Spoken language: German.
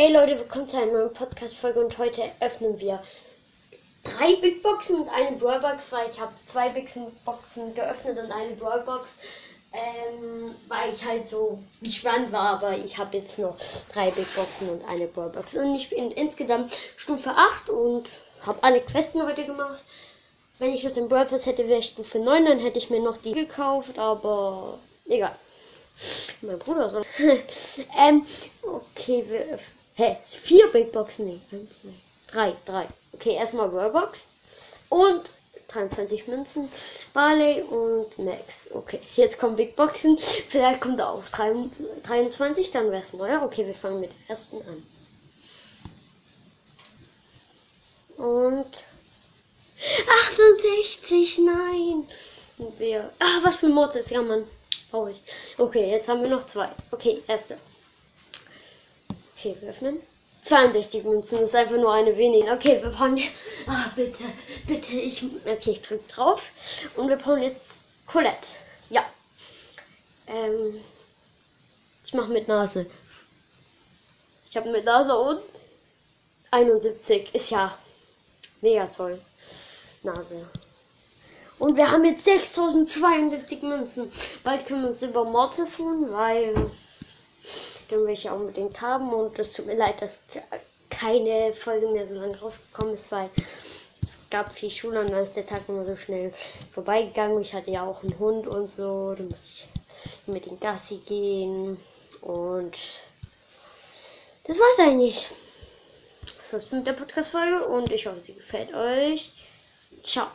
Hey Leute, willkommen zu einer neuen Podcast-Folge und heute öffnen wir drei Big Boxen und eine Brawl Box, weil ich habe zwei Big Boxen geöffnet und eine Brawl Box, ähm, weil ich halt so gespannt war, aber ich habe jetzt noch drei Big Boxen und eine Brawl Box und ich bin insgesamt Stufe 8 und habe alle Questen heute gemacht. Wenn ich jetzt den Brawl Pass hätte, wäre ich Stufe 9, dann hätte ich mir noch die gekauft, aber egal. Mein Bruder soll. ähm, okay, wir Hä, ist vier Big Boxen? Nee, eins, zwei, drei, drei. Okay, erstmal Robux und 23 Münzen, Barley und Max. Okay, jetzt kommen Big Boxen. Vielleicht kommt er auf 23, dann wäre es neuer. Okay, wir fangen mit der ersten an. Und 68, nein. Und wir. Ah, was für Mortis, ja, Mann. Brauche ich. Okay, jetzt haben wir noch zwei. Okay, erste. Okay, wir öffnen. 62 Münzen ist einfach nur eine wenige. Okay, wir brauchen. Ah, oh, bitte, bitte. Ich. Okay, ich drück drauf. Und wir brauchen jetzt Colette. Ja. Ähm. Ich mache mit Nase. Ich habe mit Nase und 71. Ist ja mega toll. Nase. Und wir haben jetzt 6072 Münzen. Bald können wir uns über Mortis holen, weil den will ich unbedingt haben. Und es tut mir leid, dass keine Folge mehr so lange rausgekommen ist, weil es gab viel Schule und dann ist der Tag immer so schnell vorbeigegangen. Ich hatte ja auch einen Hund und so. Da musste ich mit dem Gassi gehen. Und das war's eigentlich. Das war's mit der Podcast-Folge und ich hoffe, sie gefällt euch. Ciao.